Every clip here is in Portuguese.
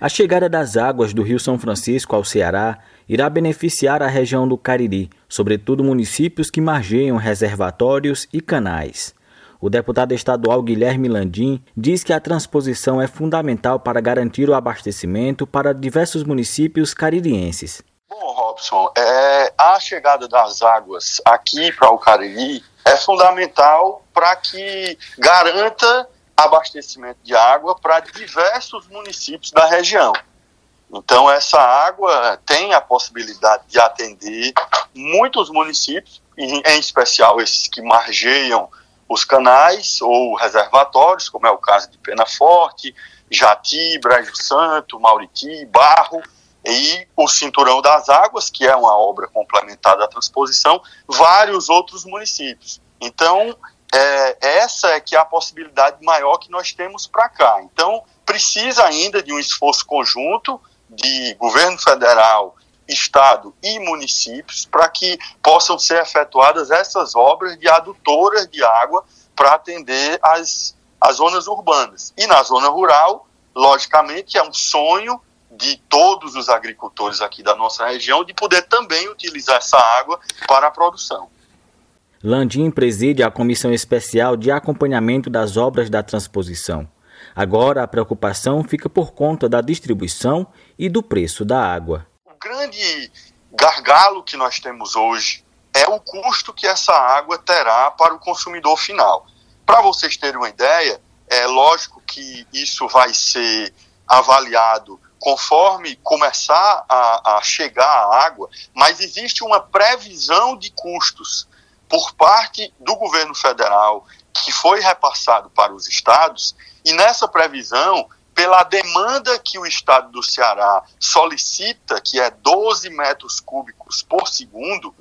A chegada das águas do Rio São Francisco ao Ceará irá beneficiar a região do Cariri, sobretudo municípios que margeiam reservatórios e canais. O deputado estadual Guilherme Landim diz que a transposição é fundamental para garantir o abastecimento para diversos municípios caririenses. Bom, Robson, é, a chegada das águas aqui para o Cariri é fundamental para que garanta abastecimento de água para diversos municípios da região. Então, essa água tem a possibilidade de atender muitos municípios, em especial esses que margeiam os canais ou reservatórios, como é o caso de Pena Forte, Jati, Brejo Santo, Mauriti, Barro, e o Cinturão das Águas, que é uma obra complementar da transposição, vários outros municípios. Então, é, essa é que é a possibilidade maior que nós temos para cá. Então, precisa ainda de um esforço conjunto de governo federal, estado e municípios para que possam ser efetuadas essas obras de adutoras de água para atender as, as zonas urbanas. E na zona rural, logicamente, é um sonho de todos os agricultores aqui da nossa região de poder também utilizar essa água para a produção. Landim preside a Comissão Especial de Acompanhamento das Obras da Transposição. Agora a preocupação fica por conta da distribuição e do preço da água. O grande gargalo que nós temos hoje é o custo que essa água terá para o consumidor final. Para vocês terem uma ideia, é lógico que isso vai ser avaliado conforme começar a, a chegar a água, mas existe uma previsão de custos por parte do governo federal que foi repassado para os estados, e nessa previsão, pela demanda que o estado do Ceará solicita, que é 12 metros cúbicos por segundo,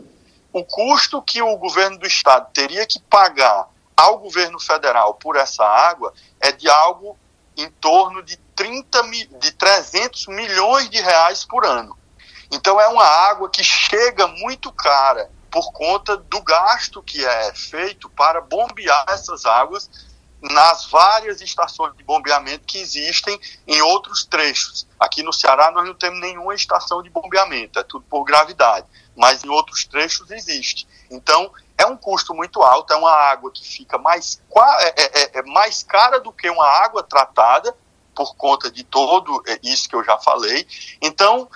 o custo que o governo do estado teria que pagar ao governo federal por essa água é de algo em torno de 30 de 300 milhões de reais por ano. Então é uma água que chega muito cara por conta do gasto que é feito para bombear essas águas nas várias estações de bombeamento que existem em outros trechos. Aqui no Ceará nós não temos nenhuma estação de bombeamento, é tudo por gravidade, mas em outros trechos existe. Então é um custo muito alto, é uma água que fica mais, é, é, é, é mais cara do que uma água tratada por conta de todo isso que eu já falei. Então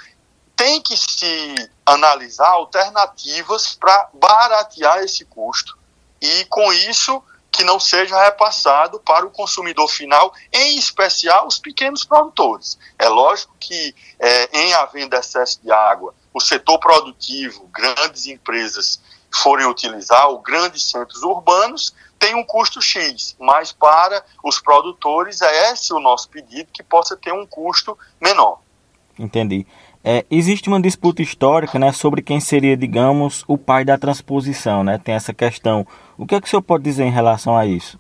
tem que se analisar alternativas para baratear esse custo e, com isso, que não seja repassado para o consumidor final, em especial os pequenos produtores. É lógico que, é, em havendo excesso de água, o setor produtivo, grandes empresas forem utilizar, ou grandes centros urbanos, tem um custo X, mas para os produtores é esse o nosso pedido, que possa ter um custo menor. Entendi. É, existe uma disputa histórica né, sobre quem seria, digamos, o pai da transposição. Né? Tem essa questão. O que, é que o senhor pode dizer em relação a isso?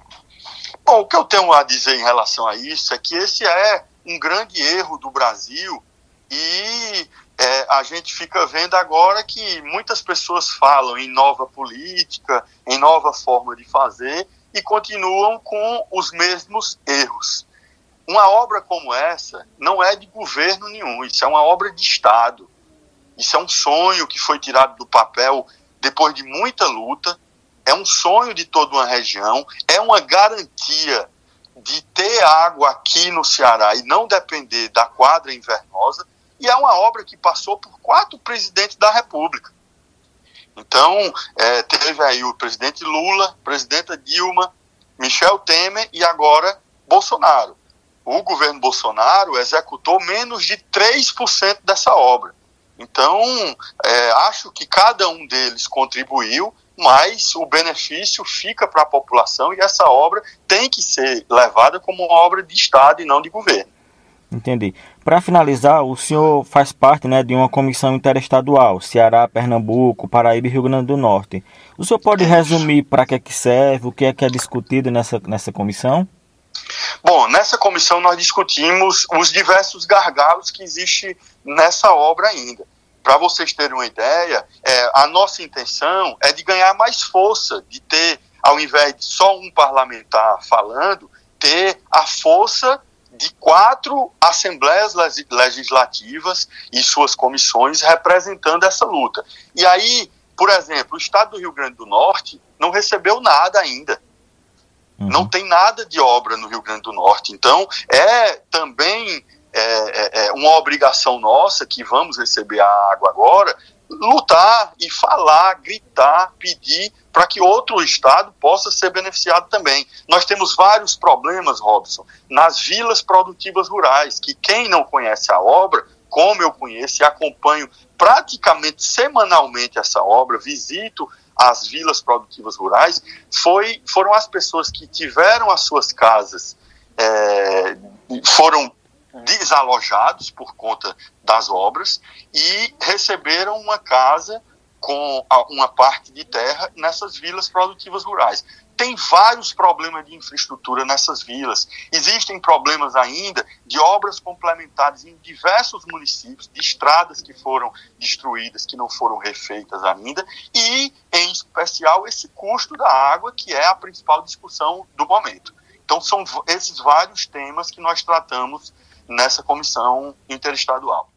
Bom, o que eu tenho a dizer em relação a isso é que esse é um grande erro do Brasil e é, a gente fica vendo agora que muitas pessoas falam em nova política, em nova forma de fazer e continuam com os mesmos erros. Uma obra como essa não é de governo nenhum, isso é uma obra de Estado. Isso é um sonho que foi tirado do papel depois de muita luta, é um sonho de toda uma região, é uma garantia de ter água aqui no Ceará e não depender da quadra invernosa, e é uma obra que passou por quatro presidentes da República. Então, é, teve aí o presidente Lula, presidenta Dilma, Michel Temer e agora Bolsonaro o governo Bolsonaro executou menos de 3% dessa obra. Então, é, acho que cada um deles contribuiu, mas o benefício fica para a população e essa obra tem que ser levada como uma obra de Estado e não de governo. Entendi. Para finalizar, o senhor faz parte né, de uma comissão interestadual, Ceará, Pernambuco, Paraíba e Rio Grande do Norte. O senhor pode resumir para que, é que serve, o que é que é discutido nessa, nessa comissão? Bom, nessa comissão nós discutimos os diversos gargalos que existem nessa obra ainda. Para vocês terem uma ideia, é, a nossa intenção é de ganhar mais força, de ter, ao invés de só um parlamentar falando, ter a força de quatro assembleias legislativas e suas comissões representando essa luta. E aí, por exemplo, o estado do Rio Grande do Norte não recebeu nada ainda. Uhum. Não tem nada de obra no Rio Grande do Norte. Então, é também é, é, é uma obrigação nossa que vamos receber a água agora, lutar e falar, gritar, pedir para que outro estado possa ser beneficiado também. Nós temos vários problemas, Robson, nas vilas produtivas rurais, que quem não conhece a obra, como eu conheço e acompanho praticamente semanalmente essa obra, visito as vilas produtivas rurais, foi, foram as pessoas que tiveram as suas casas, é, foram desalojados por conta das obras e receberam uma casa com uma parte de terra nessas vilas produtivas rurais. Tem vários problemas de infraestrutura nessas vilas. Existem problemas ainda de obras complementares em diversos municípios, de estradas que foram destruídas, que não foram refeitas ainda, e, em especial, esse custo da água, que é a principal discussão do momento. Então, são esses vários temas que nós tratamos nessa comissão interestadual.